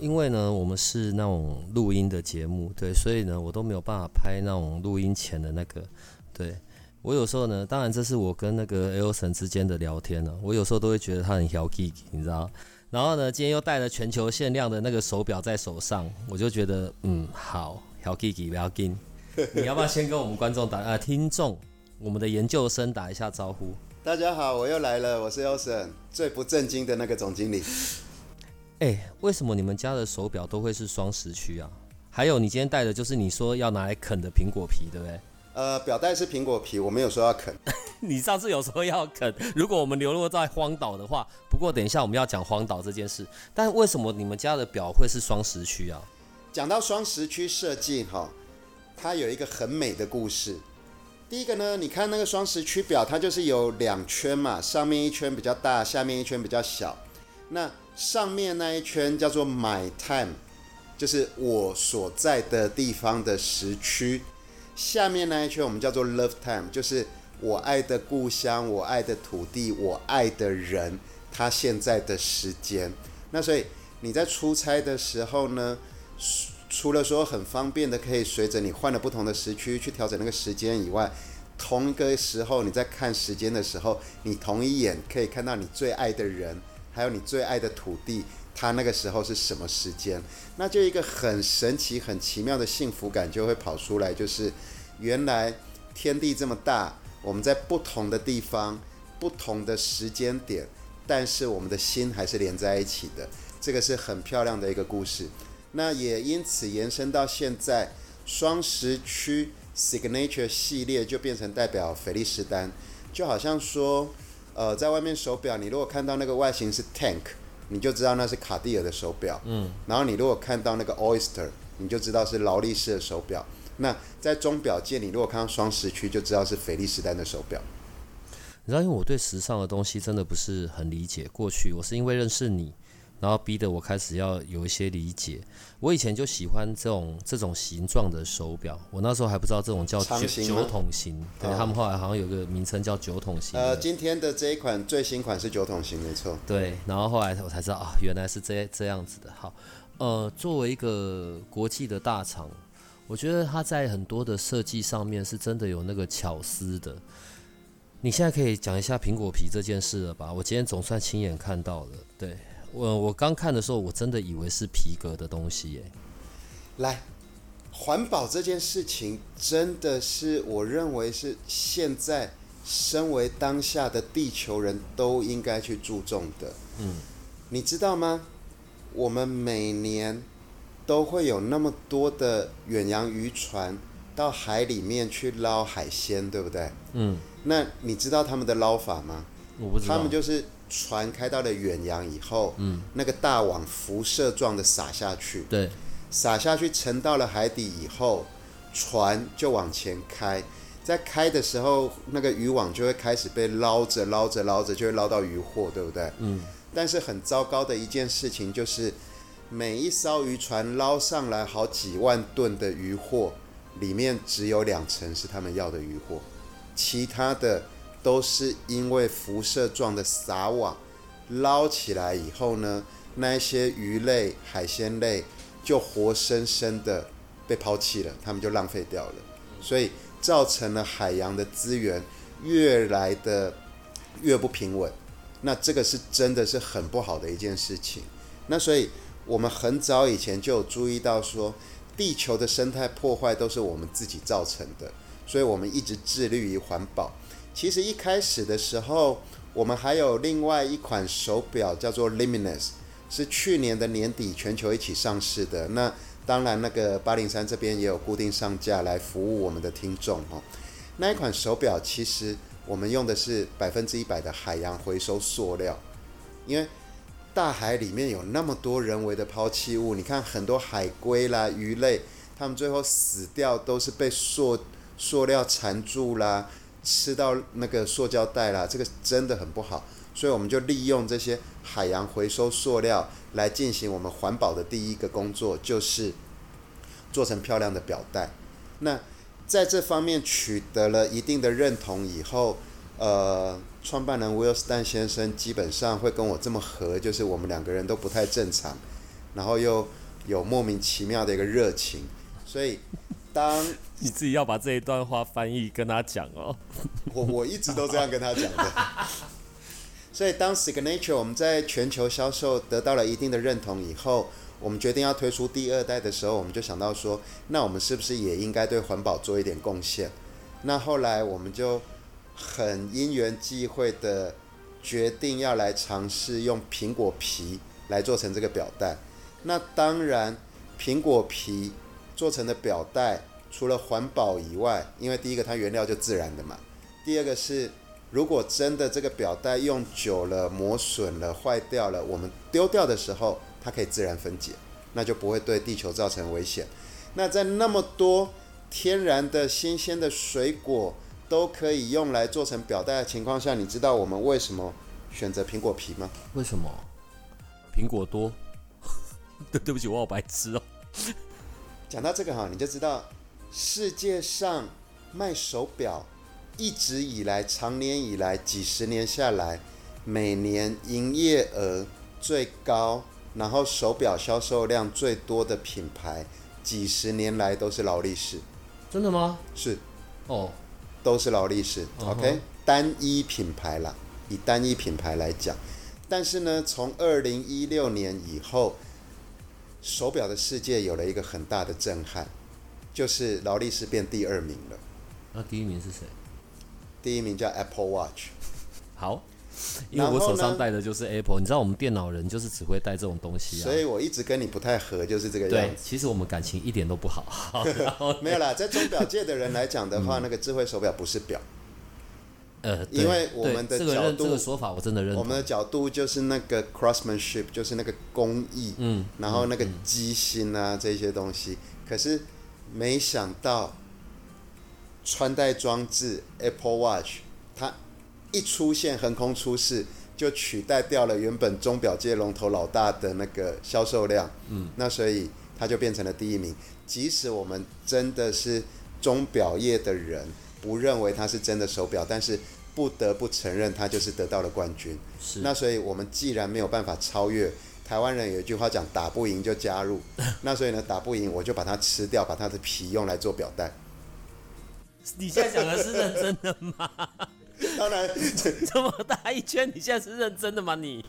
因为呢，我们是那种录音的节目，对，所以呢，我都没有办法拍那种录音前的那个。对，我有时候呢，当然这是我跟那个 Elson 之间的聊天呢，我有时候都会觉得他很小气，你知道？然后呢，今天又带了全球限量的那个手表在手上，我就觉得，嗯，好，小气气不要紧。你要不要先跟我们观众打啊，听众，我们的研究生打一下招呼？大家好，我又来了，我是 Elson，最不正经的那个总经理。哎、欸，为什么你们家的手表都会是双时区啊？还有，你今天戴的就是你说要拿来啃的苹果皮，对不对？呃，表带是苹果皮，我没有说要啃。你上次有说要啃，如果我们流落在荒岛的话，不过等一下我们要讲荒岛这件事。但为什么你们家的表会是双时区啊？讲到双时区设计哈，它有一个很美的故事。第一个呢，你看那个双时区表，它就是有两圈嘛，上面一圈比较大，下面一圈比较小。那上面那一圈叫做 My Time，就是我所在的地方的时区。下面那一圈我们叫做 Love Time，就是我爱的故乡、我爱的土地、我爱的人，他现在的时间。那所以你在出差的时候呢，除了说很方便的可以随着你换了不同的时区去调整那个时间以外，同一个时候你在看时间的时候，你同一眼可以看到你最爱的人。还有你最爱的土地，它那个时候是什么时间？那就一个很神奇、很奇妙的幸福感就会跑出来，就是原来天地这么大，我们在不同的地方、不同的时间点，但是我们的心还是连在一起的。这个是很漂亮的一个故事。那也因此延伸到现在，双十区 Signature 系列就变成代表菲利斯丹，就好像说。呃，在外面手表，你如果看到那个外形是 Tank，你就知道那是卡地尔的手表。嗯。然后你如果看到那个 Oyster，你就知道是劳力士的手表。那在钟表界，你如果看到双时区，就知道是菲利斯丹的手表。你知道，因为我对时尚的东西真的不是很理解。过去我是因为认识你。然后逼得我开始要有一些理解。我以前就喜欢这种这种形状的手表，我那时候还不知道这种叫九九筒型。对，他们后来好像有个名称叫酒桶型。呃，今天的这一款最新款是酒桶型，没错。对，然后后来我才知道啊，原来是这这样子的。好，呃，作为一个国际的大厂，我觉得它在很多的设计上面是真的有那个巧思的。你现在可以讲一下苹果皮这件事了吧？我今天总算亲眼看到了，对。我我刚看的时候，我真的以为是皮革的东西耶。来，环保这件事情真的是我认为是现在身为当下的地球人都应该去注重的。嗯，你知道吗？我们每年都会有那么多的远洋渔船到海里面去捞海鲜，对不对？嗯。那你知道他们的捞法吗？我不知道。他们就是。船开到了远洋以后，嗯，那个大网辐射状的撒下去，对，撒下去沉到了海底以后，船就往前开，在开的时候，那个渔网就会开始被捞着捞着捞着，就会捞到渔获，对不对？嗯。但是很糟糕的一件事情就是，每一艘渔船捞上来好几万吨的渔获，里面只有两成是他们要的渔获，其他的。都是因为辐射状的撒网捞起来以后呢，那一些鱼类、海鲜类就活生生的被抛弃了，它们就浪费掉了，所以造成了海洋的资源越来的越不平稳。那这个是真的是很不好的一件事情。那所以我们很早以前就有注意到说，地球的生态破坏都是我们自己造成的，所以我们一直致力于环保。其实一开始的时候，我们还有另外一款手表叫做 Luminous，是去年的年底全球一起上市的。那当然，那个八零三这边也有固定上架来服务我们的听众哦。那一款手表其实我们用的是百分之一百的海洋回收塑料，因为大海里面有那么多人为的抛弃物，你看很多海龟啦、鱼类，它们最后死掉都是被塑塑料缠住啦，吃到那个塑胶袋啦，这个真的很不好。所以我们就利用这些海洋回收塑料来进行我们环保的第一个工作，就是做成漂亮的表带。那在这方面取得了一定的认同以后，呃，创办人 Will Stan 先生基本上会跟我这么合，就是我们两个人都不太正常，然后又有莫名其妙的一个热情，所以当你自己要把这一段话翻译跟他讲哦，我我一直都这样跟他讲的，所以当 Signature 我们在全球销售得到了一定的认同以后。我们决定要推出第二代的时候，我们就想到说，那我们是不是也应该对环保做一点贡献？那后来我们就很因缘际会的决定要来尝试用苹果皮来做成这个表带。那当然，苹果皮做成的表带除了环保以外，因为第一个它原料就自然的嘛，第二个是如果真的这个表带用久了磨损了、坏掉了，我们丢掉的时候。它可以自然分解，那就不会对地球造成危险。那在那么多天然的新鲜的水果都可以用来做成表带的情况下，你知道我们为什么选择苹果皮吗？为什么？苹果多？对对不起，我好白痴哦。讲到这个哈，你就知道世界上卖手表一直以来、长年以来、几十年下来，每年营业额最高。然后手表销售量最多的品牌，几十年来都是劳力士。真的吗？是，哦，都是劳力士。Uh huh. OK，单一品牌啦，以单一品牌来讲。但是呢，从二零一六年以后，手表的世界有了一个很大的震撼，就是劳力士变第二名了。那第一名是谁？第一名叫 Apple Watch。好。因为我手上戴的就是 Apple，你知道我们电脑人就是只会戴这种东西啊，所以我一直跟你不太合，就是这个样子。对，其实我们感情一点都不好。没有啦，在钟表界的人来讲的话，嗯、那个智慧手表不是表。呃，因为我们的角度，这个、这个说法我真的认同。我们的角度就是那个 craftsmanship，就是那个工艺，嗯，然后那个机芯啊、嗯、这些东西。可是没想到穿戴装置 Apple Watch 它。一出现横空出世，就取代掉了原本钟表界龙头老大的那个销售量。嗯，那所以它就变成了第一名。即使我们真的是钟表业的人，不认为它是真的手表，但是不得不承认它就是得到了冠军。是。那所以我们既然没有办法超越，台湾人有一句话讲，打不赢就加入。那所以呢，打不赢我就把它吃掉，把它的皮用来做表带。你现在讲的是认真的吗？当然，这么大一圈，你现在是认真的吗？你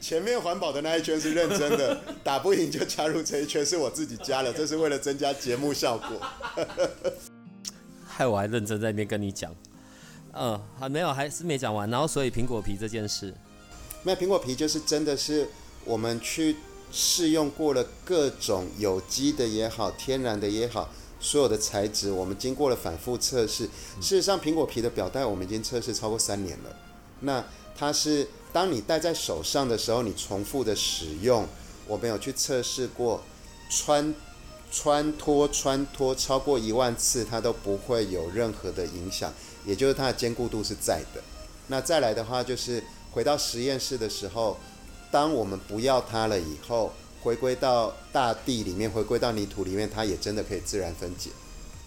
前面环保的那一圈是认真的，打不赢就加入这一圈，是我自己加的，这是为了增加节目效果。害我还认真在那边跟你讲，嗯，还没有，还是没讲完。然后，所以苹果皮这件事，那苹果皮就是真的是我们去试用过了各种有机的也好，天然的也好。所有的材质，我们经过了反复测试。事实上，苹果皮的表带我们已经测试超过三年了。那它是当你戴在手上的时候，你重复的使用，我们有去测试过，穿穿脱穿脱超过一万次，它都不会有任何的影响，也就是它的坚固度是在的。那再来的话，就是回到实验室的时候，当我们不要它了以后。回归到大地里面，回归到泥土里面，它也真的可以自然分解。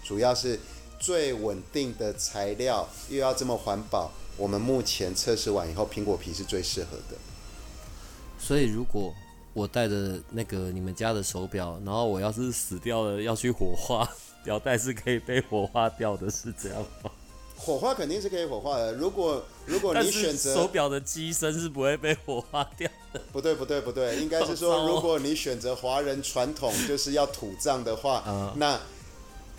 主要是最稳定的材料，又要这么环保。我们目前测试完以后，苹果皮是最适合的。所以，如果我带着那个你们家的手表，然后我要是死掉了要去火化，表带是可以被火化掉的，是这样吗？火化肯定是可以火化的。如果如果你选择手表的机身是不会被火化掉的。不对不对不对，应该是说，如果你选择华人传统就是要土葬的话，嗯、那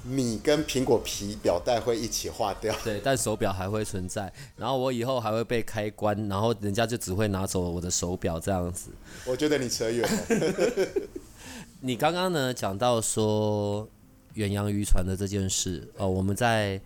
你跟苹果皮表带会一起化掉。对，但手表还会存在。然后我以后还会被开关，然后人家就只会拿走我的手表这样子。我觉得你扯远了。你刚刚呢讲到说远洋渔船的这件事哦，我们在。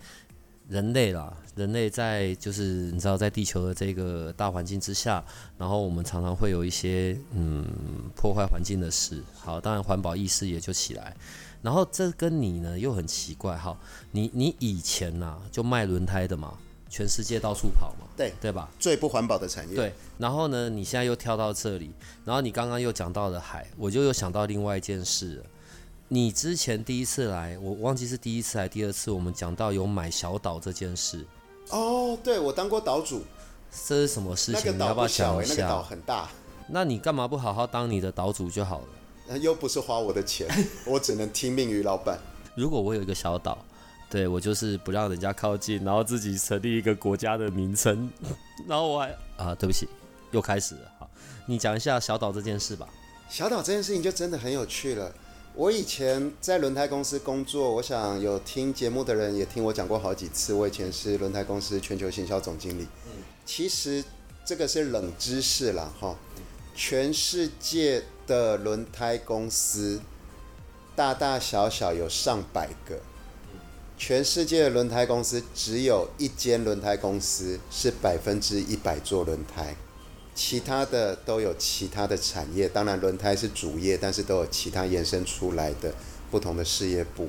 人类啦，人类在就是你知道，在地球的这个大环境之下，然后我们常常会有一些嗯破坏环境的事。好，当然环保意识也就起来。然后这跟你呢又很奇怪，哈，你你以前呐、啊、就卖轮胎的嘛，全世界到处跑嘛，对对吧？最不环保的产业。对。然后呢，你现在又跳到这里，然后你刚刚又讲到了海，我就又想到另外一件事了。你之前第一次来，我忘记是第一次还是第二次，我们讲到有买小岛这件事。哦，对，我当过岛主。这是什么事情？你要不要讲一下？那个岛很大。那你干嘛不好好当你的岛主就好了？又不是花我的钱，我只能听命于老板。如果我有一个小岛，对，我就是不让人家靠近，然后自己成立一个国家的名称，然后我还啊，对不起，又开始了。好，你讲一下小岛这件事吧。小岛这件事情就真的很有趣了。我以前在轮胎公司工作，我想有听节目的人也听我讲过好几次。我以前是轮胎公司全球行销总经理。嗯其实这个是冷知识了哈。全世界的轮胎公司大大小小有上百个，全世界的轮胎公司只有一间轮胎公司是百分之一百做轮胎。其他的都有其他的产业，当然轮胎是主业，但是都有其他延伸出来的不同的事业部。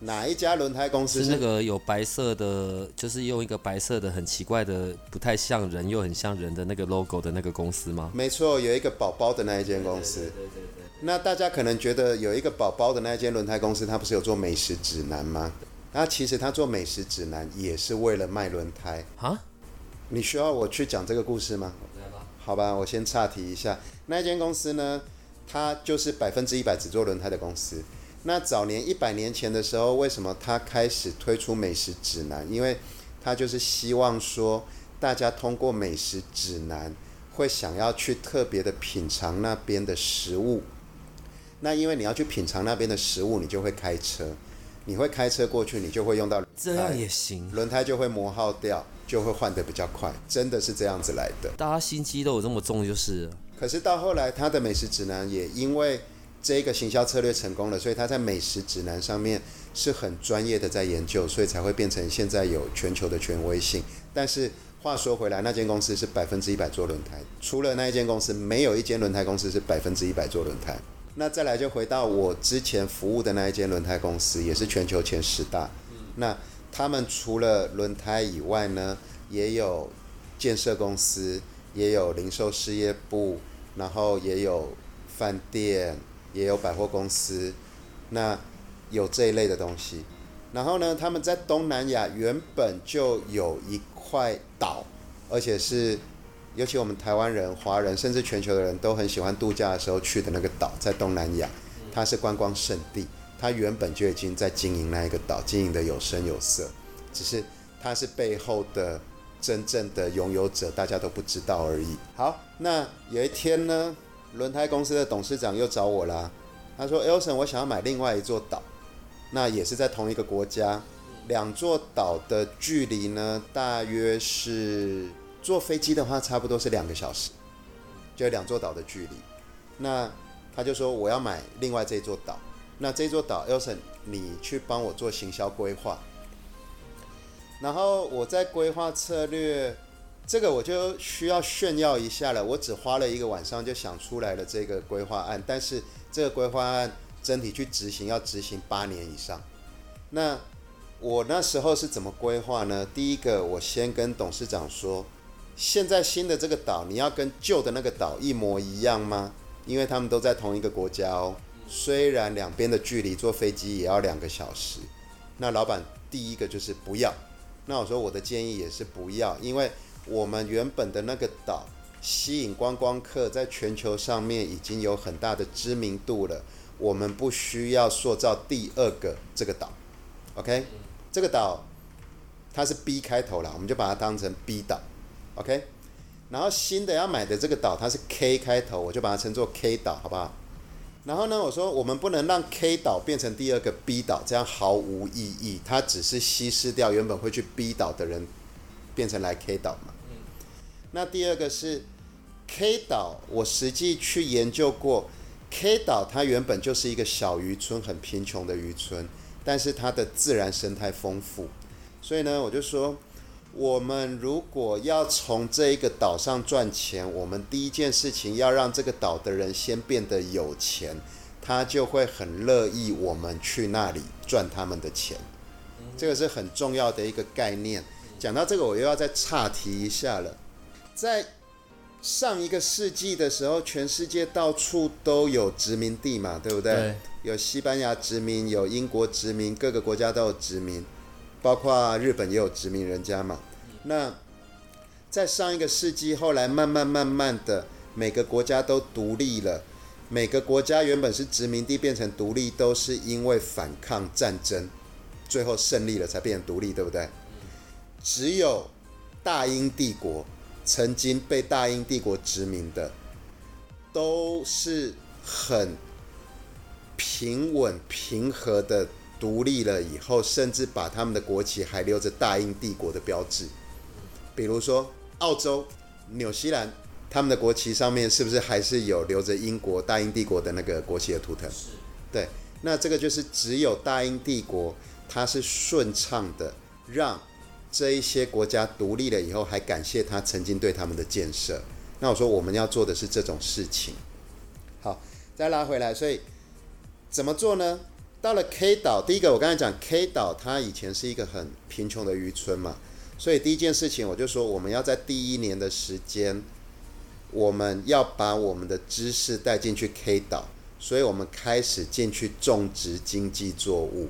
哪一家轮胎公司是，是那个有白色的，就是用一个白色的很奇怪的，不太像人又很像人的那个 logo 的那个公司吗？没错，有一个宝宝的那一间公司。对对对。那大家可能觉得有一个宝宝的那一间轮胎公司，它不是有做美食指南吗？那其实它做美食指南也是为了卖轮胎啊？你需要我去讲这个故事吗？好吧，我先岔题一下。那间公司呢，它就是百分之一百只做轮胎的公司。那早年一百年前的时候，为什么他开始推出美食指南？因为他就是希望说，大家通过美食指南会想要去特别的品尝那边的食物。那因为你要去品尝那边的食物，你就会开车，你会开车过去，你就会用到轮胎，这样也行，轮胎就会磨耗掉。就会换得比较快，真的是这样子来的。大家心机都有这么重，就是。可是到后来，他的美食指南也因为这个行销策略成功了，所以他在美食指南上面是很专业的在研究，所以才会变成现在有全球的权威性。但是话说回来，那间公司是百分之一百做轮胎，除了那一间公司，没有一间轮胎公司是百分之一百做轮胎。那再来就回到我之前服务的那一间轮胎公司，也是全球前十大。那他们除了轮胎以外呢，也有建设公司，也有零售事业部，然后也有饭店，也有百货公司，那有这一类的东西。然后呢，他们在东南亚原本就有一块岛，而且是尤其我们台湾人、华人，甚至全球的人都很喜欢度假的时候去的那个岛，在东南亚，它是观光胜地。它原本就已经在经营那一个岛，经营的有声有色，只是它是背后的真正的拥有者，大家都不知道而已。好，那有一天呢，轮胎公司的董事长又找我啦，他说：“Elson，我想要买另外一座岛，那也是在同一个国家，两座岛的距离呢，大约是坐飞机的话，差不多是两个小时，就两座岛的距离。那他就说我要买另外这座岛。”那这座岛，Elson，你去帮我做行销规划，然后我在规划策略，这个我就需要炫耀一下了。我只花了一个晚上就想出来了这个规划案，但是这个规划案整体去执行要执行八年以上。那我那时候是怎么规划呢？第一个，我先跟董事长说，现在新的这个岛，你要跟旧的那个岛一模一样吗？因为他们都在同一个国家哦。虽然两边的距离坐飞机也要两个小时，那老板第一个就是不要。那我说我的建议也是不要，因为我们原本的那个岛吸引观光客，在全球上面已经有很大的知名度了，我们不需要塑造第二个这个岛。OK，这个岛它是 B 开头啦，我们就把它当成 B 岛。OK，然后新的要买的这个岛它是 K 开头，我就把它称作 K 岛，好不好？然后呢，我说我们不能让 K 岛变成第二个 B 岛，这样毫无意义。它只是稀释掉原本会去 B 岛的人，变成来 K 岛嘛。那第二个是 K 岛，我实际去研究过，K 岛它原本就是一个小渔村，很贫穷的渔村，但是它的自然生态丰富，所以呢，我就说，我们如果要从这一个岛上赚钱，我们第一件事情要让这个岛的人先变得有钱，他就会很乐意我们去那里赚他们的钱。这个是很重要的一个概念。讲到这个，我又要再岔题一下了。在上一个世纪的时候，全世界到处都有殖民地嘛，对不对？对。有西班牙殖民，有英国殖民，各个国家都有殖民。包括日本也有殖民人家嘛，那在上一个世纪，后来慢慢慢慢的，每个国家都独立了。每个国家原本是殖民地，变成独立，都是因为反抗战争，最后胜利了才变成独立，对不对？只有大英帝国曾经被大英帝国殖民的，都是很平稳平和的。独立了以后，甚至把他们的国旗还留着大英帝国的标志，比如说澳洲、纽西兰，他们的国旗上面是不是还是有留着英国大英帝国的那个国旗的图腾？是。对，那这个就是只有大英帝国，它是顺畅的，让这一些国家独立了以后，还感谢他曾经对他们的建设。那我说我们要做的是这种事情。好，再拉回来，所以怎么做呢？到了 K 岛，第一个我刚才讲 K 岛，它以前是一个很贫穷的渔村嘛，所以第一件事情我就说，我们要在第一年的时间，我们要把我们的知识带进去 K 岛，所以我们开始进去种植经济作物，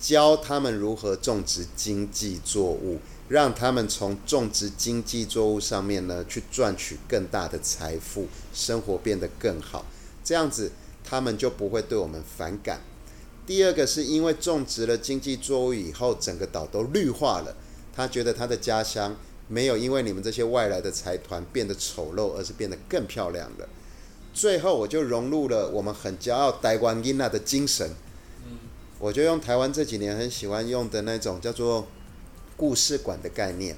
教他们如何种植经济作物，让他们从种植经济作物上面呢去赚取更大的财富，生活变得更好，这样子他们就不会对我们反感。第二个是因为种植了经济作物以后，整个岛都绿化了。他觉得他的家乡没有因为你们这些外来的财团变得丑陋，而是变得更漂亮了。最后，我就融入了我们很骄傲台湾囡仔的精神。我就用台湾这几年很喜欢用的那种叫做故事馆的概念，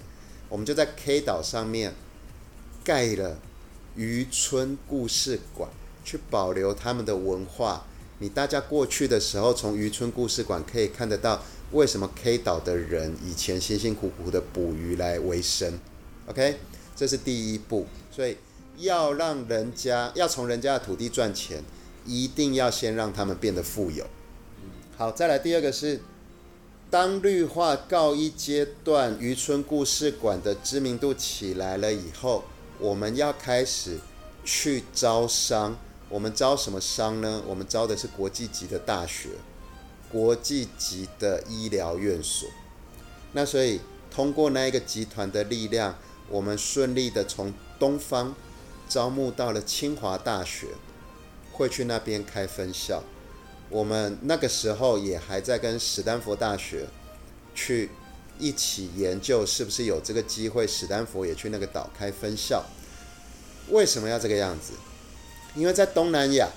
我们就在 K 岛上面盖了渔村故事馆，去保留他们的文化。你大家过去的时候，从渔村故事馆可以看得到，为什么 K 岛的人以前辛辛苦苦的捕鱼来为生？OK，这是第一步。所以要让人家要从人家的土地赚钱，一定要先让他们变得富有。好，再来第二个是，当绿化告一阶段，渔村故事馆的知名度起来了以后，我们要开始去招商。我们招什么商呢？我们招的是国际级的大学，国际级的医疗院所。那所以通过那一个集团的力量，我们顺利的从东方招募到了清华大学，会去那边开分校。我们那个时候也还在跟史丹佛大学去一起研究，是不是有这个机会，史丹佛也去那个岛开分校。为什么要这个样子？因为在东南亚，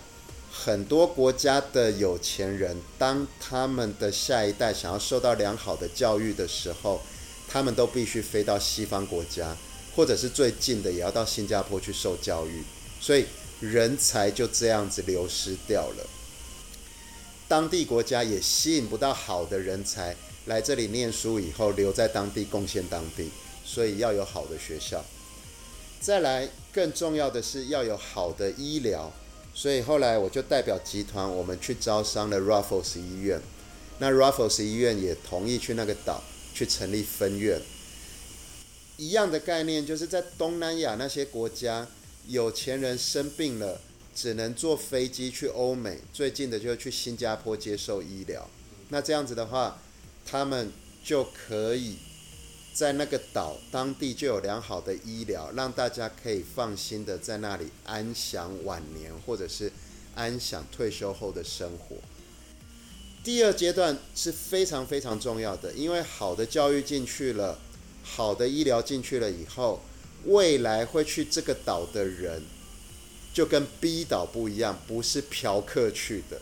很多国家的有钱人，当他们的下一代想要受到良好的教育的时候，他们都必须飞到西方国家，或者是最近的也要到新加坡去受教育，所以人才就这样子流失掉了。当地国家也吸引不到好的人才来这里念书以后留在当地贡献当地，所以要有好的学校。再来，更重要的是要有好的医疗，所以后来我就代表集团，我们去招商了 Raffles 医院。那 Raffles 医院也同意去那个岛去成立分院。一样的概念，就是在东南亚那些国家，有钱人生病了，只能坐飞机去欧美，最近的就是去新加坡接受医疗。那这样子的话，他们就可以。在那个岛，当地就有良好的医疗，让大家可以放心的在那里安享晚年，或者是安享退休后的生活。第二阶段是非常非常重要的，因为好的教育进去了，好的医疗进去了以后，未来会去这个岛的人，就跟 B 岛不一样，不是嫖客去的，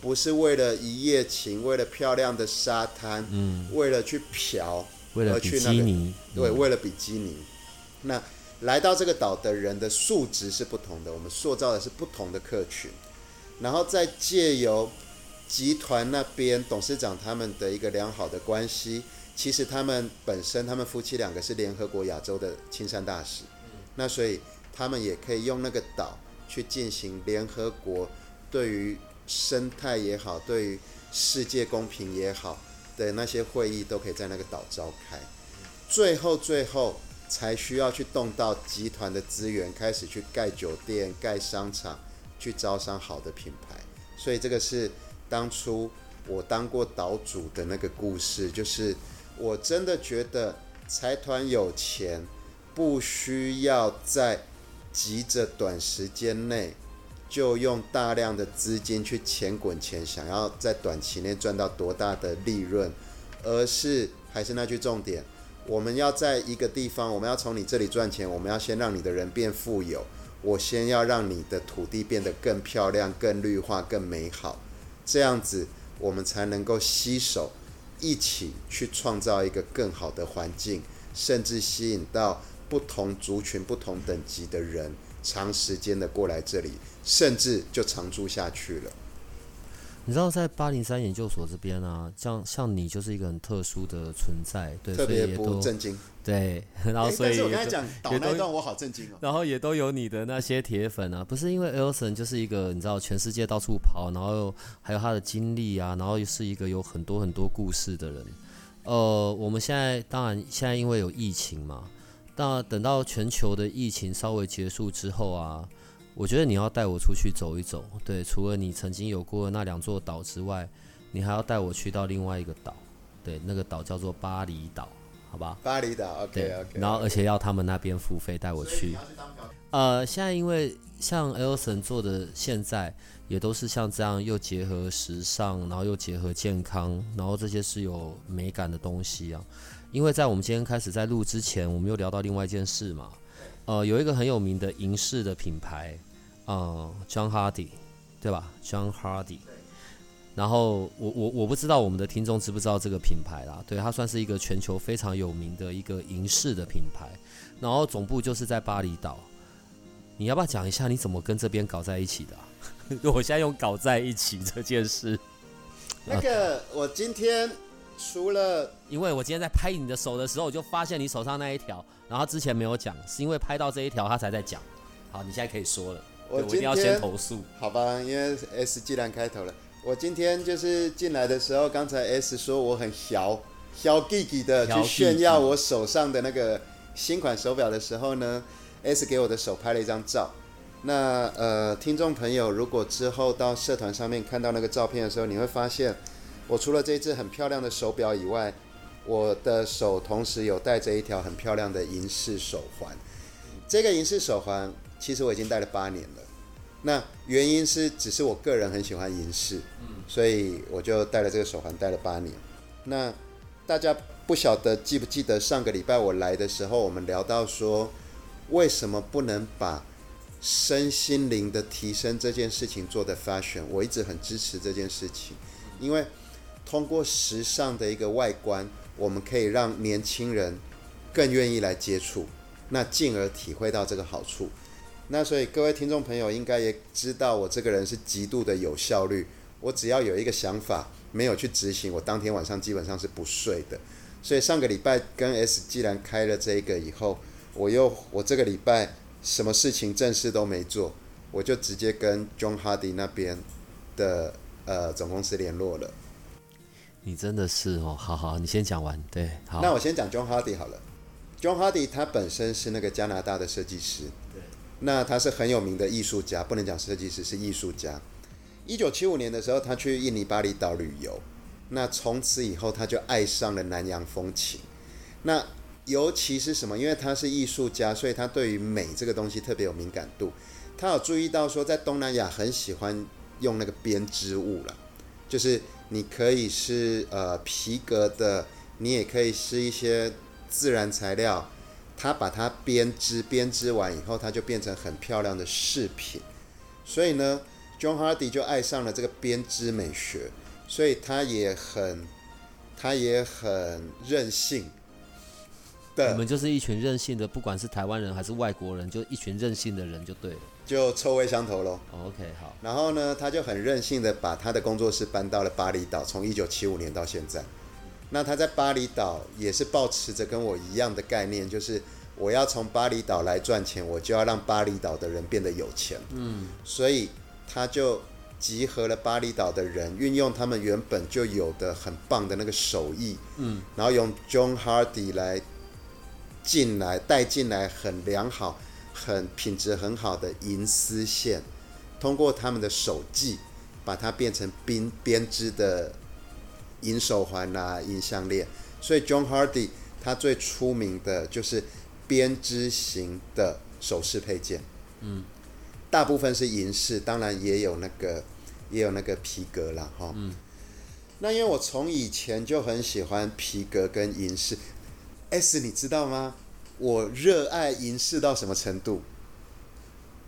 不是为了一夜情，为了漂亮的沙滩，嗯，为了去嫖。为了比基尼，对，为了比基尼。那来到这个岛的人的素质是不同的，我们塑造的是不同的客群，然后再借由集团那边董事长他们的一个良好的关系，其实他们本身，他们夫妻两个是联合国亚洲的亲善大使，那所以他们也可以用那个岛去进行联合国对于生态也好，对于世界公平也好的那些会议，都可以在那个岛召开。最后，最后才需要去动到集团的资源，开始去盖酒店、盖商场，去招商好的品牌。所以这个是当初我当过岛主的那个故事，就是我真的觉得财团有钱，不需要在急着短时间内就用大量的资金去钱滚钱，想要在短期内赚到多大的利润，而是还是那句重点，我们要在一个地方，我们要从你这里赚钱，我们要先让你的人变富有。我先要让你的土地变得更漂亮、更绿化、更美好，这样子我们才能够携手一起去创造一个更好的环境，甚至吸引到不同族群、不同等级的人长时间的过来这里，甚至就常住下去了。你知道，在八零三研究所这边啊，像像你就是一个很特殊的存在，对，特别不震惊，对，然后所以、欸、我刚才讲岛那段我好震惊哦，然后也都有你的那些铁粉啊，不是因为 Elson 就是一个你知道全世界到处跑，然后还有他的经历啊，然后又是一个有很多很多故事的人，呃，我们现在当然现在因为有疫情嘛，那等到全球的疫情稍微结束之后啊。我觉得你要带我出去走一走，对，除了你曾经有过那两座岛之外，你还要带我去到另外一个岛，对，那个岛叫做巴厘岛，好吧？巴厘岛，OK OK。然后而且要他们那边付费带我去。呃，现在因为像 Elson 做的，现在也都是像这样，又结合时尚，然后又结合健康，然后这些是有美感的东西啊。因为在我们今天开始在录之前，我们又聊到另外一件事嘛。呃，有一个很有名的银饰的品牌，呃，John Hardy，对吧？John Hardy。然后我我我不知道我们的听众知不知道这个品牌啦？对，它算是一个全球非常有名的一个银饰的品牌。然后总部就是在巴厘岛。你要不要讲一下你怎么跟这边搞在一起的啊？我现在用“搞在一起”这件事。那个，我今天。除了，因为我今天在拍你的手的时候，我就发现你手上那一条，然后之前没有讲，是因为拍到这一条他才在讲。好，你现在可以说了。我，我一定要先投诉。好吧，因为 S 既然开头了，我今天就是进来的时候，刚才 S 说我很小小弟弟的去炫耀我手上的那个新款手表的时候呢，S 给我的手拍了一张照。那呃，听众朋友，如果之后到社团上面看到那个照片的时候，你会发现。我除了这只很漂亮的手表以外，我的手同时有戴着一条很漂亮的银饰手环。这个银饰手环其实我已经戴了八年了。那原因是只是我个人很喜欢银饰，所以我就戴了这个手环戴了八年。那大家不晓得记不记得上个礼拜我来的时候，我们聊到说，为什么不能把身心灵的提升这件事情做的 fashion？我一直很支持这件事情，因为。通过时尚的一个外观，我们可以让年轻人更愿意来接触，那进而体会到这个好处。那所以各位听众朋友应该也知道，我这个人是极度的有效率。我只要有一个想法，没有去执行，我当天晚上基本上是不睡的。所以上个礼拜跟 S 既然开了这个以后，我又我这个礼拜什么事情正事都没做，我就直接跟 John Hardy 那边的呃总公司联络了。你真的是哦，好好，你先讲完。对，好。那我先讲 John Hardy 好了。John Hardy 他本身是那个加拿大的设计师，对。那他是很有名的艺术家，不能讲设计师，是艺术家。一九七五年的时候，他去印尼巴厘岛旅游，那从此以后他就爱上了南洋风情。那尤其是什么？因为他是艺术家，所以他对于美这个东西特别有敏感度。他有注意到说，在东南亚很喜欢用那个编织物了，就是。你可以是呃皮革的，你也可以是一些自然材料，它把它编织，编织完以后，它就变成很漂亮的饰品。所以呢，John Hardy 就爱上了这个编织美学，所以他也很，他也很任性。对，我们就是一群任性的，不管是台湾人还是外国人，就一群任性的人就对了。就臭味相投喽。OK，好。然后呢，他就很任性的把他的工作室搬到了巴厘岛，从一九七五年到现在。那他在巴厘岛也是保持着跟我一样的概念，就是我要从巴厘岛来赚钱，我就要让巴厘岛的人变得有钱。嗯，所以他就集合了巴厘岛的人，运用他们原本就有的很棒的那个手艺，嗯，然后用 John Hardy 来进来带进来很良好、很品质很好的银丝线，通过他们的手技。把它变成编编织的银手环啊，银项链。所以 John Hardy 他最出名的就是编织型的首饰配件。嗯，大部分是银饰，当然也有那个也有那个皮革啦。哈。嗯，那因为我从以前就很喜欢皮革跟银饰。S，你知道吗？我热爱银饰到什么程度？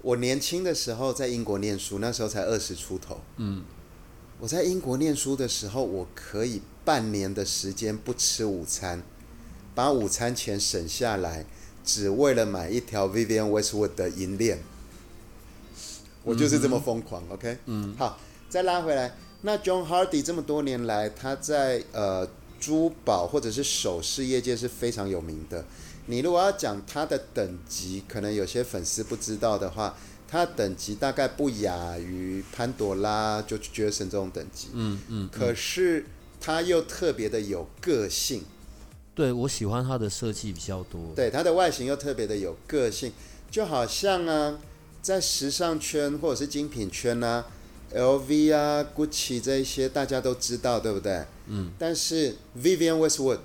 我年轻的时候在英国念书，那时候才二十出头。嗯，我在英国念书的时候，我可以半年的时间不吃午餐，把午餐钱省下来，只为了买一条 Vivienne Westwood 的银链。我就是这么疯狂。嗯、OK，嗯，好，再拉回来。那 John Hardy 这么多年来，他在呃珠宝或者是首饰业界是非常有名的。你如果要讲它的等级，可能有些粉丝不知道的话，它等级大概不亚于潘朵拉、就杰森这种等级。嗯嗯。可是它又特别的有个性。对，我喜欢它的设计比较多。对，它的外形又特别的有个性，就好像啊，在时尚圈或者是精品圈啊，LV 啊、Gucci 这一些大家都知道，对不对？嗯。但是 Vivienne Westwood。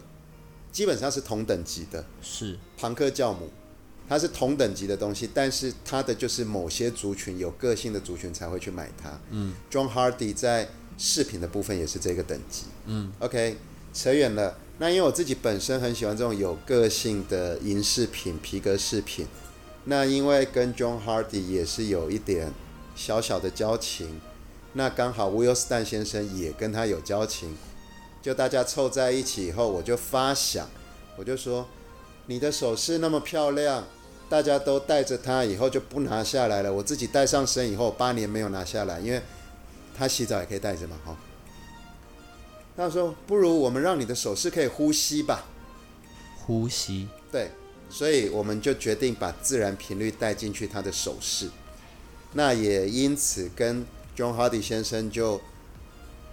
基本上是同等级的，是庞克教母，它是同等级的东西，但是它的就是某些族群有个性的族群才会去买它。嗯，John Hardy 在饰品的部分也是这个等级。嗯，OK，扯远了。那因为我自己本身很喜欢这种有个性的银饰品、皮革饰品，那因为跟 John Hardy 也是有一点小小的交情，那刚好 Will Stein 先生也跟他有交情。就大家凑在一起以后，我就发想，我就说，你的首饰那么漂亮，大家都戴着它，以后就不拿下来了。我自己戴上身以后，八年没有拿下来，因为他洗澡也可以戴着嘛，哈。他说，不如我们让你的首饰可以呼吸吧。呼吸。对，所以我们就决定把自然频率带进去他的首饰。那也因此跟 John Hardy 先生就。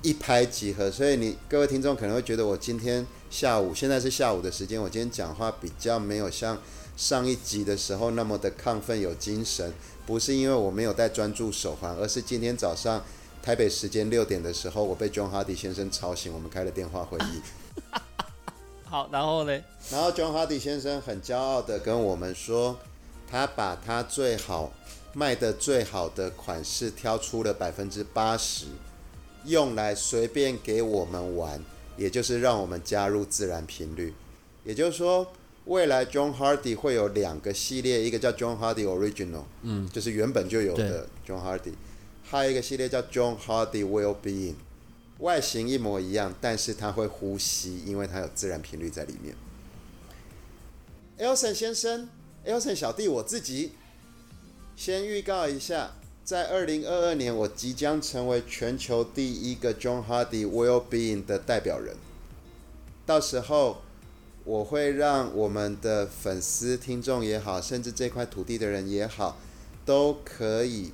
一拍即合，所以你各位听众可能会觉得我今天下午，现在是下午的时间，我今天讲话比较没有像上一集的时候那么的亢奋有精神，不是因为我没有戴专注手环，而是今天早上台北时间六点的时候，我被 John Hardy 先生吵醒，我们开了电话会议。好，然后呢？然后 John Hardy 先生很骄傲的跟我们说，他把他最好卖的最好的款式挑出了百分之八十。用来随便给我们玩，也就是让我们加入自然频率。也就是说，未来 John Hardy 会有两个系列，一个叫 John Hardy Original，嗯，就是原本就有的 John Hardy，还有一个系列叫 John Hardy Wellbeing，外形一模一样，但是它会呼吸，因为它有自然频率在里面。Elson 先生，Elson 小弟，我自己先预告一下。在二零二二年，我即将成为全球第一个 John Hardy Wellbeing 的代表人。到时候，我会让我们的粉丝、听众也好，甚至这块土地的人也好，都可以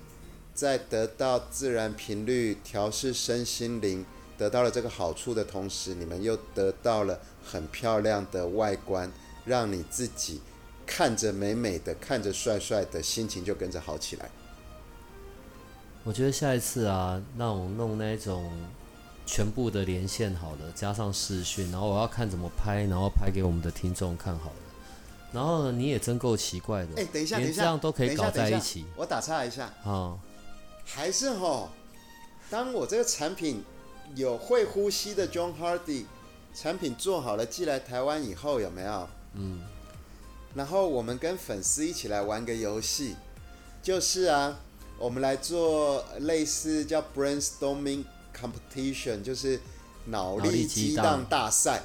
在得到自然频率调试身心灵，得到了这个好处的同时，你们又得到了很漂亮的外观，让你自己看着美美的、看着帅帅的，心情就跟着好起来。我觉得下一次啊，让我弄那种全部的连线好了，加上视讯，然后我要看怎么拍，然后拍给我们的听众看好了。然后呢，你也真够奇怪的，哎，等一下，连这样都可以搞在一起。我打岔一下啊，哦、还是吼，当我这个产品有会呼吸的 John Hardy 产品做好了寄来台湾以后，有没有？嗯。然后我们跟粉丝一起来玩个游戏，就是啊。我们来做类似叫 brainstorming competition，就是脑力激荡大赛，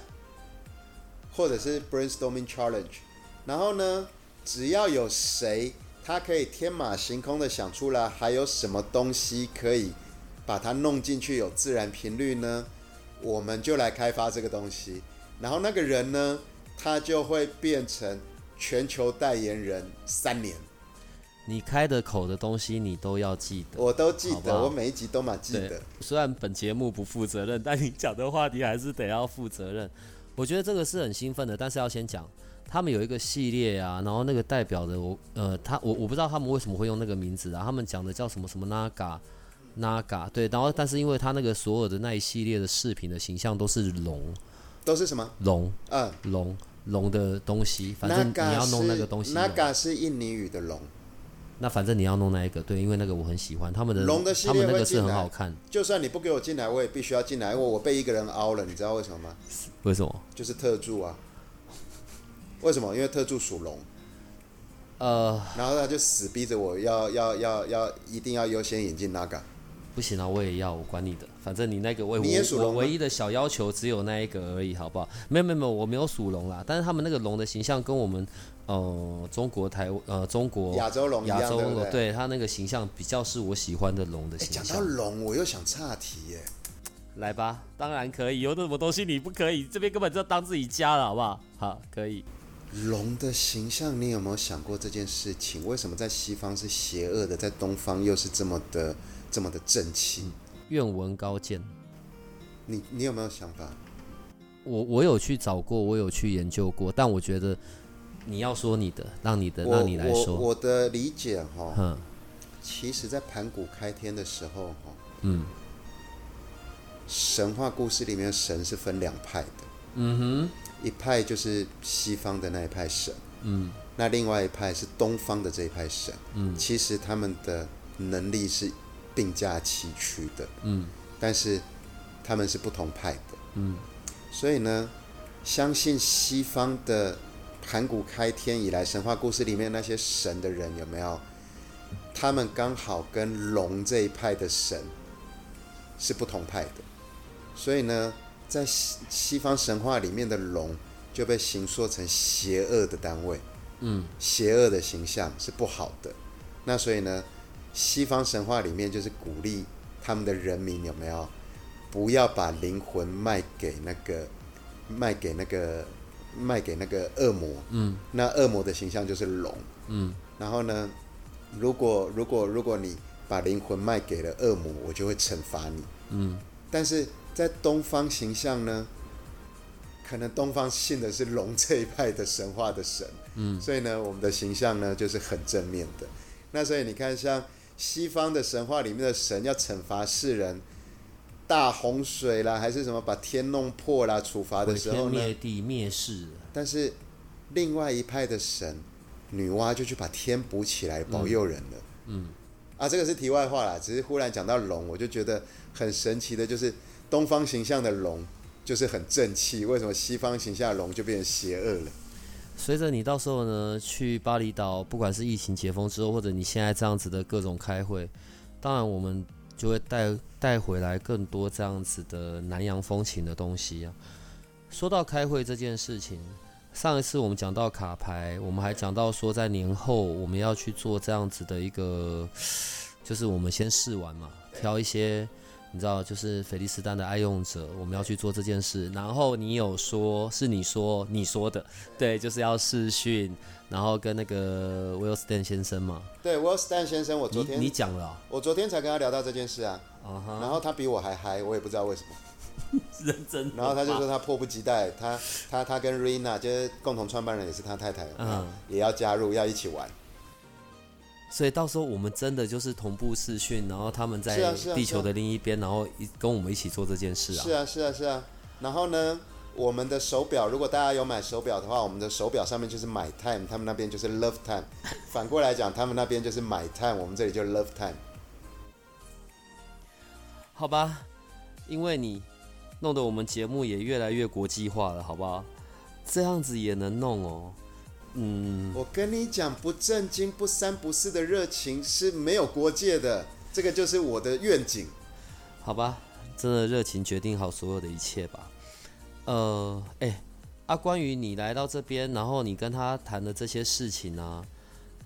或者是 brainstorming challenge。然后呢，只要有谁他可以天马行空的想出来，还有什么东西可以把它弄进去有自然频率呢？我们就来开发这个东西。然后那个人呢，他就会变成全球代言人三年。你开的口的东西，你都要记得。我都记得，好好我每一集都蛮记得。虽然本节目不负责任，但你讲的话题还是得要负责任。我觉得这个是很兴奋的，但是要先讲，他们有一个系列啊，然后那个代表的我，呃，他我我不知道他们为什么会用那个名字啊，他们讲的叫什么什么 Naga Naga，对，然后但是因为他那个所有的那一系列的饰品的形象都是龙，都是什么龙？嗯，龙龙的东西，反正你要弄那个东西。Naga 是印尼语的龙。那反正你要弄那一个，对，因为那个我很喜欢他们的龙的系列，他们那个是很好看。就算你不给我进来，我也必须要进来，因为我被一个人凹了，你知道为什么吗？为什么？就是特助啊。为什么？因为特助属龙。呃。然后他就死逼着我要要要要一定要优先引进那个。不行啊，我也要，我管你的，反正你那个我我唯一的小要求只有那一个而已，好不好？没有没有没有，我没有属龙啦，但是他们那个龙的形象跟我们。呃，中国台呃，中国亚洲龙，亚洲龙，对它那个形象比较是我喜欢的龙的形象。讲到龙，我又想岔题耶。来吧，当然可以，有什么东西你不可以？这边根本就当自己家了，好不好？好，可以。龙的形象，你有没有想过这件事情？为什么在西方是邪恶的，在东方又是这么的这么的正气？愿闻高见。你你有没有想法？我我有去找过，我有去研究过，但我觉得。你要说你的，让你的，让你来说。我，我的理解哈，其实，在盘古开天的时候哈，嗯，神话故事里面神是分两派的，嗯哼，一派就是西方的那一派神，嗯，那另外一派是东方的这一派神，嗯，其实他们的能力是并驾齐驱的，嗯，但是他们是不同派的，嗯，所以呢，相信西方的。盘古开天以来，神话故事里面那些神的人有没有？他们刚好跟龙这一派的神是不同派的，所以呢，在西西方神话里面的龙就被形塑成邪恶的单位，嗯，邪恶的形象是不好的。那所以呢，西方神话里面就是鼓励他们的人民有没有？不要把灵魂卖给那个，卖给那个。卖给那个恶魔，嗯，那恶魔的形象就是龙，嗯，然后呢，如果如果如果你把灵魂卖给了恶魔，我就会惩罚你，嗯，但是在东方形象呢，可能东方信的是龙这一派的神话的神，嗯，所以呢，我们的形象呢就是很正面的，那所以你看，像西方的神话里面的神要惩罚世人。大洪水啦，还是什么把天弄破啦？处罚的时候呢？灭地灭世。但是另外一派的神女娲就去把天补起来，保佑人了。嗯。嗯啊，这个是题外话啦，只是忽然讲到龙，我就觉得很神奇的，就是东方形象的龙就是很正气，为什么西方形象的龙就变成邪恶了？随着你到时候呢去巴厘岛，不管是疫情解封之后，或者你现在这样子的各种开会，当然我们。就会带带回来更多这样子的南洋风情的东西啊。说到开会这件事情，上一次我们讲到卡牌，我们还讲到说在年后我们要去做这样子的一个，就是我们先试玩嘛，挑一些。你知道，就是菲利斯丹的爱用者，我们要去做这件事。然后你有说，是你说你说的，对，就是要试训，然后跟那个威尔斯丹先生嘛。对，威尔斯丹先生，我昨天你讲了、哦，我昨天才跟他聊到这件事啊。Uh huh. 然后他比我还嗨，我也不知道为什么。认真。然后他就说他迫不及待，他他他跟瑞娜就是共同创办人，也是他太太，嗯、uh，huh. 也要加入，要一起玩。所以到时候我们真的就是同步视讯，然后他们在地球的另一边，然后一跟我们一起做这件事啊。是啊，是啊，是啊。然后呢，我们的手表，如果大家有买手表的话，我们的手表上面就是 My Time，他们那边就是 Love Time。反过来讲，他们那边就是 My Time，我们这里就 Love Time。好吧，因为你弄得我们节目也越来越国际化了，好不好？这样子也能弄哦。嗯，我跟你讲，不正经、不三不四的热情是没有国界的，这个就是我的愿景。好吧，真的热情决定好所有的一切吧。呃，哎、欸，啊，关于你来到这边，然后你跟他谈的这些事情呢、啊，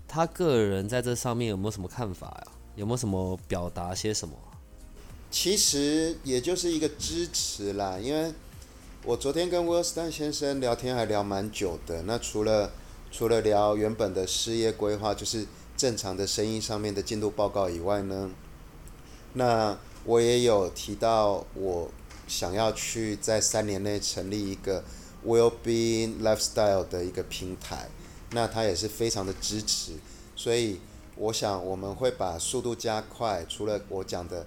他个人在这上面有没有什么看法呀？有没有什么表达些什么？其实也就是一个支持啦，因为我昨天跟威尔斯丹先生聊天还聊蛮久的。那除了除了聊原本的事业规划，就是正常的生意上面的进度报告以外呢，那我也有提到我想要去在三年内成立一个 Well-being Lifestyle 的一个平台。那他也是非常的支持，所以我想我们会把速度加快。除了我讲的，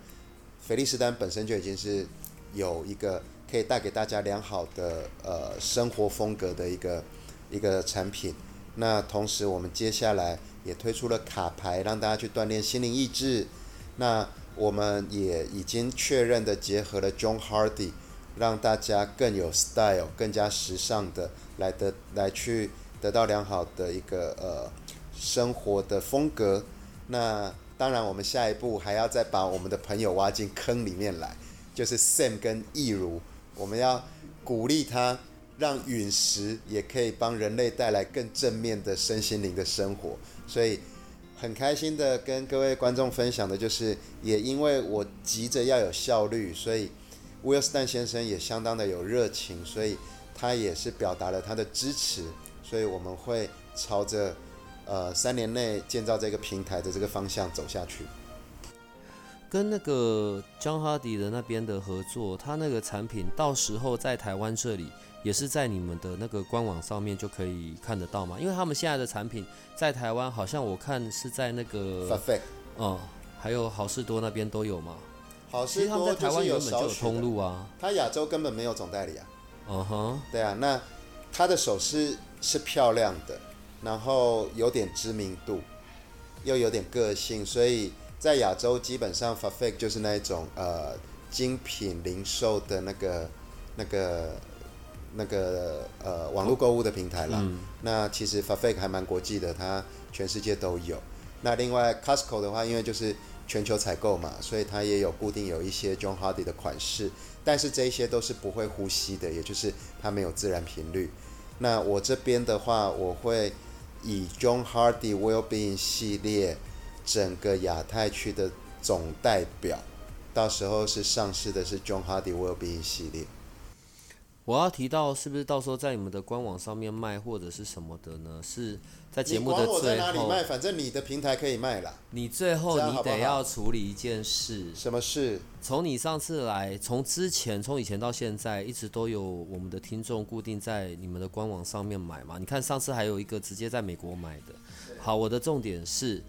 菲利斯丹本身就已经是有一个。可以带给大家良好的呃生活风格的一个一个产品。那同时，我们接下来也推出了卡牌，让大家去锻炼心灵意志。那我们也已经确认的结合了 John Hardy，让大家更有 style、更加时尚的来得来去得到良好的一个呃生活的风格。那当然，我们下一步还要再把我们的朋友挖进坑里面来，就是 Sam 跟易如。我们要鼓励他，让陨石也可以帮人类带来更正面的身心灵的生活。所以很开心的跟各位观众分享的就是，也因为我急着要有效率，所以威尔斯丹先生也相当的有热情，所以他也是表达了他的支持。所以我们会朝着呃三年内建造这个平台的这个方向走下去。跟那个 John Hardy 的那边的合作，他那个产品到时候在台湾这里也是在你们的那个官网上面就可以看得到嘛？因为他们现在的产品在台湾好像我看是在那个嗯，还有好事多那边都有嘛。好事多在台湾原本就有通路啊，他亚洲根本没有总代理啊。嗯哼，对啊，那他的首饰是漂亮的，然后有点知名度，又有点个性，所以。在亚洲，基本上 Farfetch 就是那一种呃精品零售的那个、那个、那个呃网络购物的平台啦。嗯、那其实 Farfetch 还蛮国际的，它全世界都有。那另外 Costco 的话，因为就是全球采购嘛，所以它也有固定有一些 John Hardy 的款式，但是这一些都是不会呼吸的，也就是它没有自然频率。那我这边的话，我会以 John Hardy Wellbeing 系列。整个亚太区的总代表，到时候是上市的是 John Hardy Wellbeing 系列。我要提到，是不是到时候在你们的官网上面卖，或者是什么的呢？是在节目的最后。我在哪里卖，反正你的平台可以卖了。你最后你得要处理一件事。什么事？从你上次来，从之前，从以前到现在，一直都有我们的听众固定在你们的官网上面买嘛？你看上次还有一个直接在美国买的。好，我的重点是。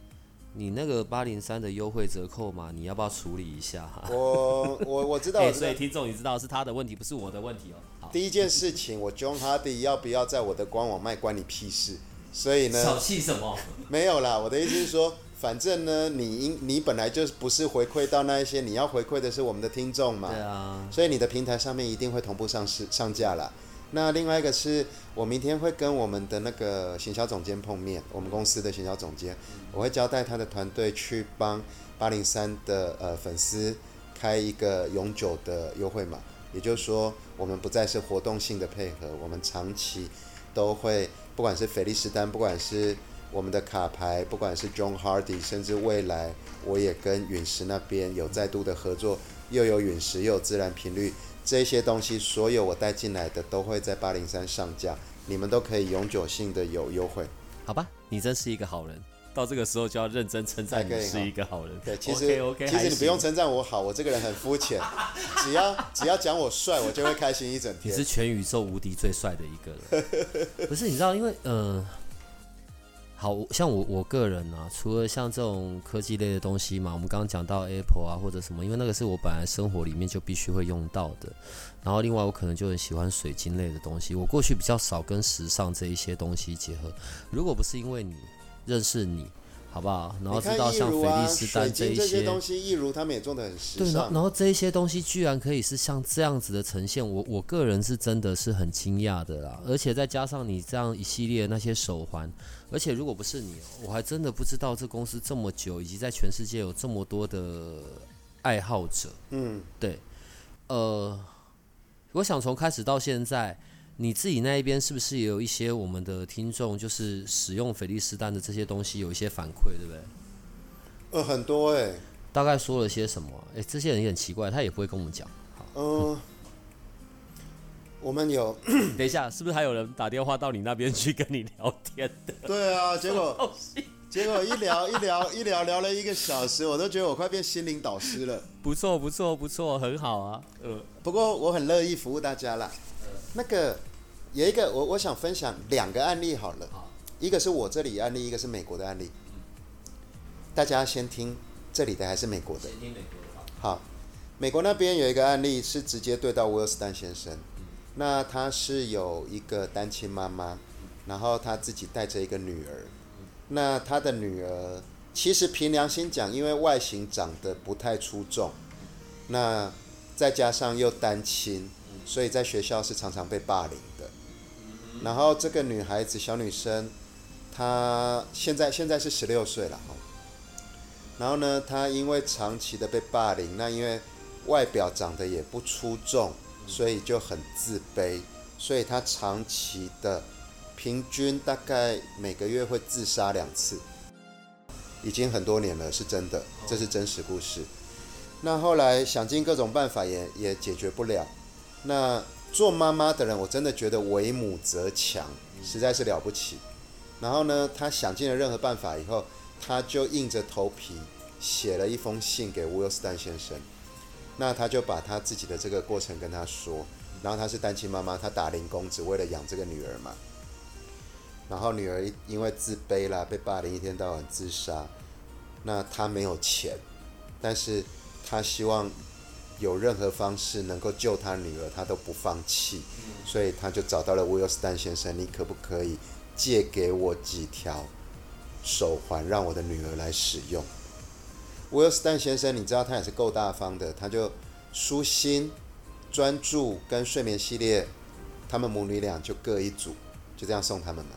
你那个八零三的优惠折扣嘛，你要不要处理一下？我我我知道，所以听众你知道是他的问题，不是我的问题哦。好，第一件事情，我 John Hardy 要不要在我的官网卖，关你屁事。所以呢，小气什么？没有啦，我的意思是说，反正呢，你应你本来就不是回馈到那一些，你要回馈的是我们的听众嘛。对啊。所以你的平台上面一定会同步上市上架啦。那另外一个是我明天会跟我们的那个行销总监碰面，我们公司的行销总监，我会交代他的团队去帮八零三的呃粉丝开一个永久的优惠码，也就是说我们不再是活动性的配合，我们长期都会，不管是菲利斯丹，不管是我们的卡牌，不管是 John Hardy，甚至未来我也跟陨石那边有再度的合作，又有陨石又有自然频率。这些东西，所有我带进来的都会在八零三上架，你们都可以永久性的有优惠，好吧？你真是一个好人，到这个时候就要认真称赞你是一个好人。对，其实 OK, 其实你不用称赞我好，我这个人很肤浅，只要只要讲我帅，我就会开心一整天。你是全宇宙无敌最帅的一个人，不是？你知道，因为呃。好像我我个人啊，除了像这种科技类的东西嘛，我们刚刚讲到 Apple 啊或者什么，因为那个是我本来生活里面就必须会用到的。然后另外我可能就很喜欢水晶类的东西，我过去比较少跟时尚这一些东西结合。如果不是因为你认识你。好不好？然后知道像菲利斯丹这一些，东西，一如他们也做的很时尚。对，然后这一些东西居然可以是像这样子的呈现，我我个人是真的是很惊讶的啦。而且再加上你这样一系列那些手环，而且如果不是你，我还真的不知道这公司这么久，以及在全世界有这么多的爱好者。嗯，对。呃，我想从开始到现在。你自己那一边是不是也有一些我们的听众，就是使用菲利斯丹的这些东西有一些反馈，对不对？呃，很多哎、欸。大概说了些什么？哎，这些人也很奇怪，他也不会跟我们讲。嗯、呃，我们有，等一下，是不是还有人打电话到你那边去跟你聊天的？对啊，结果 结果一聊 一聊一聊聊了一个小时，我都觉得我快变心灵导师了。不错不错不错，很好啊。呃，不过我很乐意服务大家啦。那个有一个我我想分享两个案例好了，一个是我这里案例，一个是美国的案例。大家先听这里的还是美国的？先听美国的。好，美国那边有一个案例是直接对到威尔斯丹先生。那她是有一个单亲妈妈，然后她自己带着一个女儿。那她的女儿其实凭良心讲，因为外形长得不太出众，那再加上又单亲，所以在学校是常常被霸凌的。然后这个女孩子小女生，她现在现在是十六岁了哈。然后呢，她因为长期的被霸凌，那因为外表长得也不出众。所以就很自卑，所以他长期的平均大概每个月会自杀两次，已经很多年了，是真的，这是真实故事。那后来想尽各种办法也也解决不了。那做妈妈的人，我真的觉得为母则强，实在是了不起。然后呢，他想尽了任何办法以后，他就硬着头皮写了一封信给威尔斯丹先生。那他就把他自己的这个过程跟他说，然后他是单亲妈妈，他打零工只为了养这个女儿嘛。然后女儿因为自卑啦，被霸凌，一天到晚自杀。那他没有钱，但是他希望有任何方式能够救他女儿，他都不放弃。所以他就找到了威尔斯丹先生，你可不可以借给我几条手环，让我的女儿来使用？威尔斯丹先生，你知道他也是够大方的，他就舒心、专注跟睡眠系列，他们母女俩就各一组，就这样送他们了。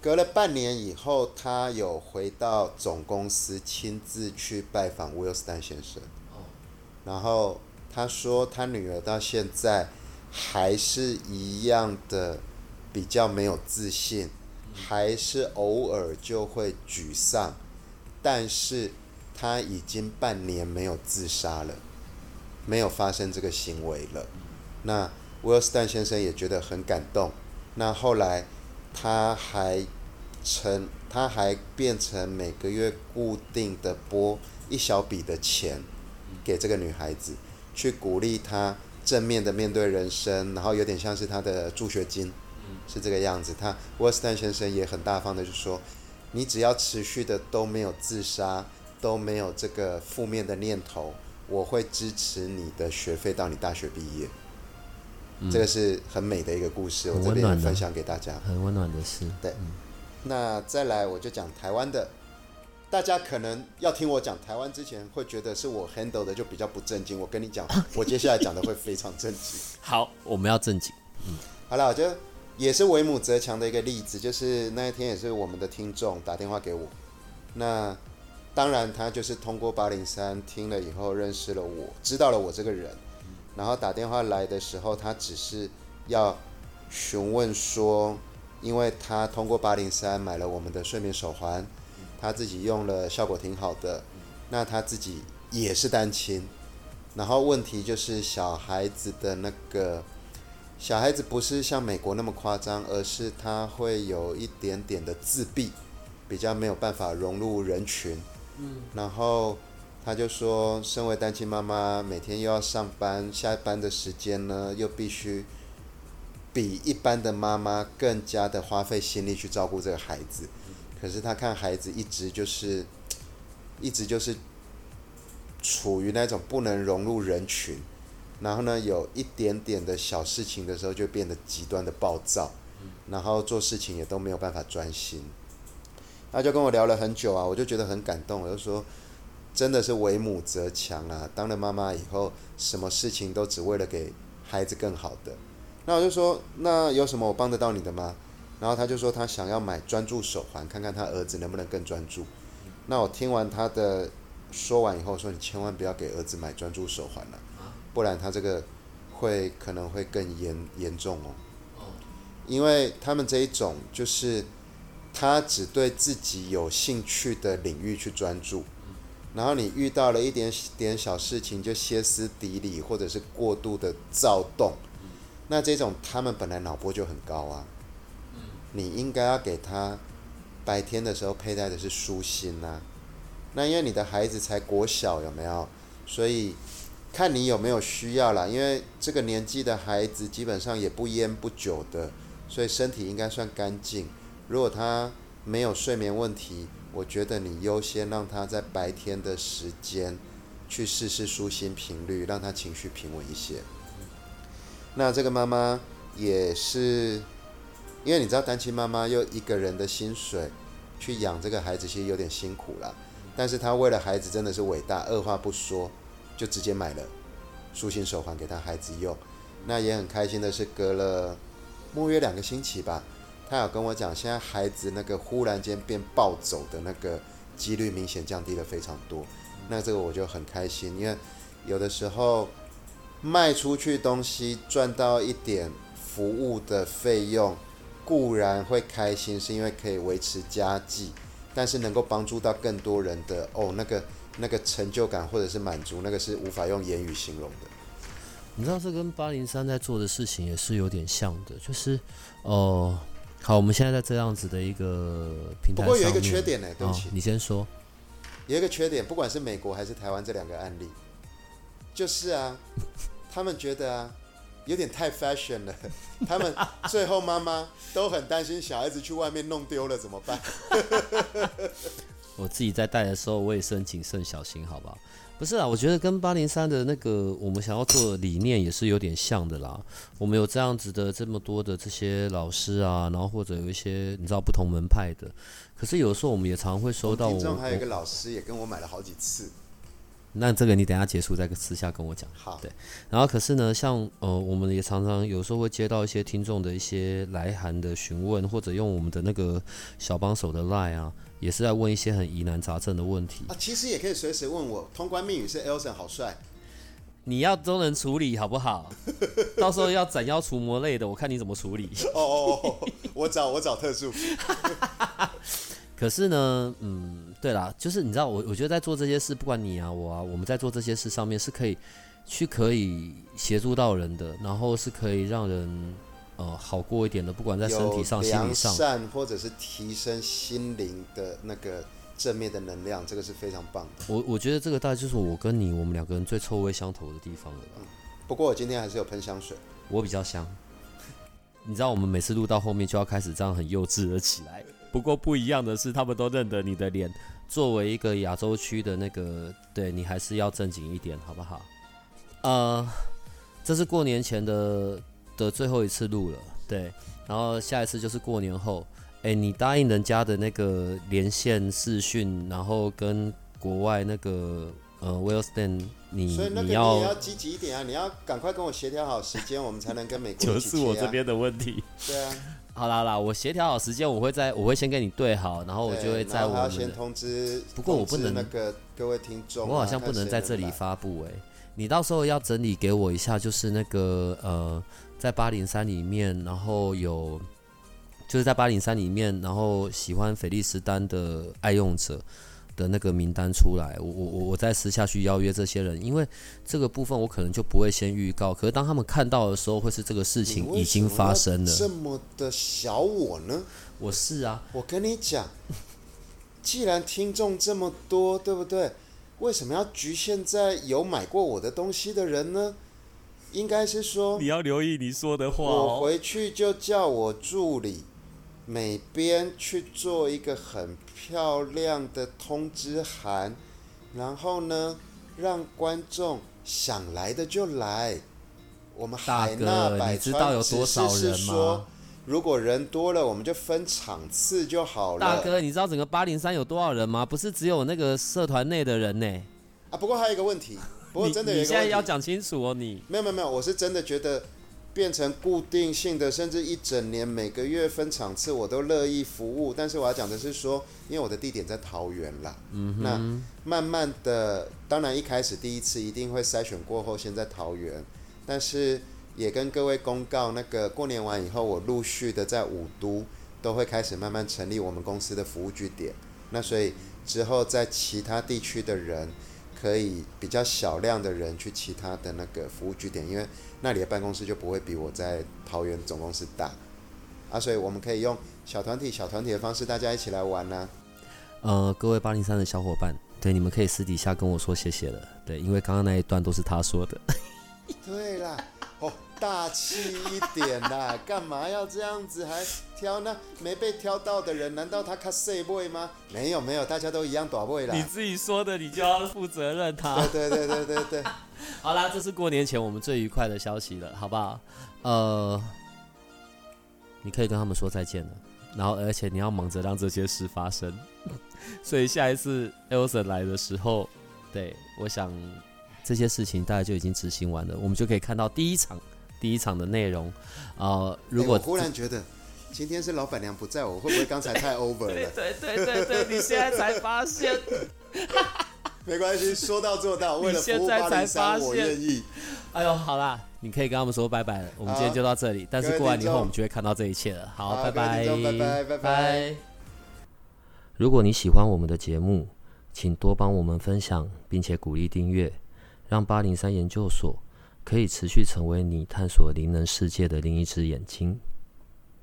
隔了半年以后，他有回到总公司，亲自去拜访威尔斯丹先生。然后他说，他女儿到现在还是一样的比较没有自信，还是偶尔就会沮丧。但是他已经半年没有自杀了，没有发生这个行为了。那威尔斯丹先生也觉得很感动。那后来他还成，他还变成每个月固定的拨一小笔的钱给这个女孩子，去鼓励她正面的面对人生，然后有点像是她的助学金，是这个样子。他威尔斯丹先生也很大方的就说。你只要持续的都没有自杀，都没有这个负面的念头，我会支持你的学费到你大学毕业。嗯、这个是很美的一个故事，我这边分享给大家。很温暖的事。对，嗯、那再来我就讲台湾的，大家可能要听我讲台湾之前会觉得是我 handle 的就比较不正经，我跟你讲，我接下来讲的会非常正经。好，我们要正经。嗯，好了，我就。也是为母则强的一个例子，就是那一天也是我们的听众打电话给我，那当然他就是通过八零三听了以后认识了我，知道了我这个人，然后打电话来的时候，他只是要询问说，因为他通过八零三买了我们的睡眠手环，他自己用了效果挺好的，那他自己也是单亲，然后问题就是小孩子的那个。小孩子不是像美国那么夸张，而是他会有一点点的自闭，比较没有办法融入人群。嗯，然后他就说，身为单亲妈妈，每天又要上班，下班的时间呢，又必须比一般的妈妈更加的花费心力去照顾这个孩子。可是他看孩子一直就是，一直就是处于那种不能融入人群。然后呢，有一点点的小事情的时候，就变得极端的暴躁，然后做事情也都没有办法专心。他就跟我聊了很久啊，我就觉得很感动，我就说，真的是为母则强啊！当了妈妈以后，什么事情都只为了给孩子更好的。那我就说，那有什么我帮得到你的吗？然后他就说，他想要买专注手环，看看他儿子能不能更专注。那我听完他的说完以后，说你千万不要给儿子买专注手环了。不然他这个会可能会更严严重哦，因为他们这一种就是他只对自己有兴趣的领域去专注，然后你遇到了一点点小事情就歇斯底里或者是过度的躁动，那这种他们本来脑波就很高啊，你应该要给他白天的时候佩戴的是舒心呐。那因为你的孩子才国小有没有？所以看你有没有需要啦。因为这个年纪的孩子基本上也不烟不酒的，所以身体应该算干净。如果他没有睡眠问题，我觉得你优先让他在白天的时间去试试舒心频率，让他情绪平稳一些。那这个妈妈也是，因为你知道单亲妈妈又一个人的薪水去养这个孩子，其实有点辛苦啦。但是她为了孩子真的是伟大，二话不说就直接买了舒心手环给他孩子用。那也很开心的是，隔了莫约两个星期吧。他有跟我讲，现在孩子那个忽然间变暴走的那个几率明显降低了非常多，那这个我就很开心，因为有的时候卖出去东西赚到一点服务的费用固然会开心，是因为可以维持家计，但是能够帮助到更多人的哦，那个那个成就感或者是满足，那个是无法用言语形容的。你知道这跟八零三在做的事情也是有点像的，就是哦。呃好，我们现在在这样子的一个平台上面。不过有一个缺点呢，对不起，哦，你先说。有一个缺点，不管是美国还是台湾这两个案例，就是啊，他们觉得啊，有点太 fashion 了。他们最后妈妈都很担心小孩子去外面弄丢了怎么办？我自己在带的时候，我也是很谨慎小心，好吧？不是啊，我觉得跟八零三的那个我们想要做的理念也是有点像的啦。我们有这样子的这么多的这些老师啊，然后或者有一些你知道不同门派的，可是有时候我们也常会收到我。我们还有一个老师也跟我买了好几次。那这个你等下结束再私下跟我讲。好。对。然后可是呢，像呃，我们也常常有时候会接到一些听众的一些来函的询问，或者用我们的那个小帮手的 line 啊。也是在问一些很疑难杂症的问题啊，其实也可以随时问我。通关密语是 Elson 好帅，你要都能处理好不好？到时候要斩妖除魔类的，我看你怎么处理。哦哦哦，我找我找特助。可是呢，嗯，对啦，就是你知道，我我觉得在做这些事，不管你啊我啊，我们在做这些事上面是可以去可以协助到人的，然后是可以让人。呃，好过一点的，不管在身体上、心理上，善或者是提升心灵的那个正面的能量，这个是非常棒的。我我觉得这个大概就是我跟你，我们两个人最臭味相投的地方了吧。嗯，不过我今天还是有喷香水，我比较香。你知道，我们每次录到后面就要开始这样很幼稚了起来。不过不一样的是，他们都认得你的脸。作为一个亚洲区的那个，对你还是要正经一点，好不好？呃，这是过年前的。的最后一次录了，对，然后下一次就是过年后，哎，你答应人家的那个连线视讯，然后跟国外那个呃 Wilson，你所以那个你要积极一点啊，你要赶快跟我协调好时间，我们才能跟美国、啊、就是我这边的问题。对啊，好啦好啦，我协调好时间，我会在我会先跟你对好，然后我就会在我们要先通知，不过我不能那个各位听众、啊，我好像不能在这里发布哎、欸，你到时候要整理给我一下，就是那个呃。在八零三里面，然后有，就是在八零三里面，然后喜欢菲利斯丹的爱用者的那个名单出来，我我我我再私下去邀约这些人，因为这个部分我可能就不会先预告，可是当他们看到的时候，会是这个事情已经发生了。这么的小我呢？我是啊，我跟你讲，既然听众这么多，对不对？为什么要局限在有买过我的东西的人呢？应该是说，你要留意你说的话。我回去就叫我助理，每边去做一个很漂亮的通知函，然后呢，让观众想来的就来。我们海纳百川，只是是说，如果人多了，我们就分场次就好了。大哥，你知道整个八零三有多少人吗？不是只有那个社团内的人呢。啊，不过还有一个问题。不过真的有一个，你现在要讲清楚哦，你没有没有没有，我是真的觉得变成固定性的，甚至一整年每个月分场次，我都乐意服务。但是我要讲的是说，因为我的地点在桃园啦，嗯，那慢慢的，当然一开始第一次一定会筛选过后，先在桃园，但是也跟各位公告，那个过年完以后，我陆续的在五都都会开始慢慢成立我们公司的服务据点。那所以之后在其他地区的人。可以比较小量的人去其他的那个服务据点，因为那里的办公室就不会比我在桃园总公司大啊，所以我们可以用小团体、小团体的方式，大家一起来玩呢、啊。呃，各位八零三的小伙伴，对，你们可以私底下跟我说谢谢了，对，因为刚刚那一段都是他说的。对啦，哦，大气一点啦，干嘛要这样子还挑呢没被挑到的人？难道他卡细位吗？没有没有，大家都一样短位啦。你自己说的，你就要负责任他。对对对对对对。好啦，这是过年前我们最愉快的消息了，好不好？呃，你可以跟他们说再见了，然后而且你要忙着让这些事发生，所以下一次 Elson 来的时候，对，我想。这些事情大概就已经执行完了，我们就可以看到第一场第一场的内容。呃，如果、欸、我忽然觉得今天是老板娘不在，我会不会刚才太 over 了？对对对对对，你现在才发现。没关系，说到做到，为了服务八零三，我愿意。哎呦，好啦，你可以跟他们说拜拜了。我们今天就到这里，但是过完年后我们就会看到这一切了。好，好拜拜，拜拜，拜拜。如果你喜欢我们的节目，请多帮我们分享，并且鼓励订阅。让八零三研究所可以持续成为你探索灵能世界的另一只眼睛。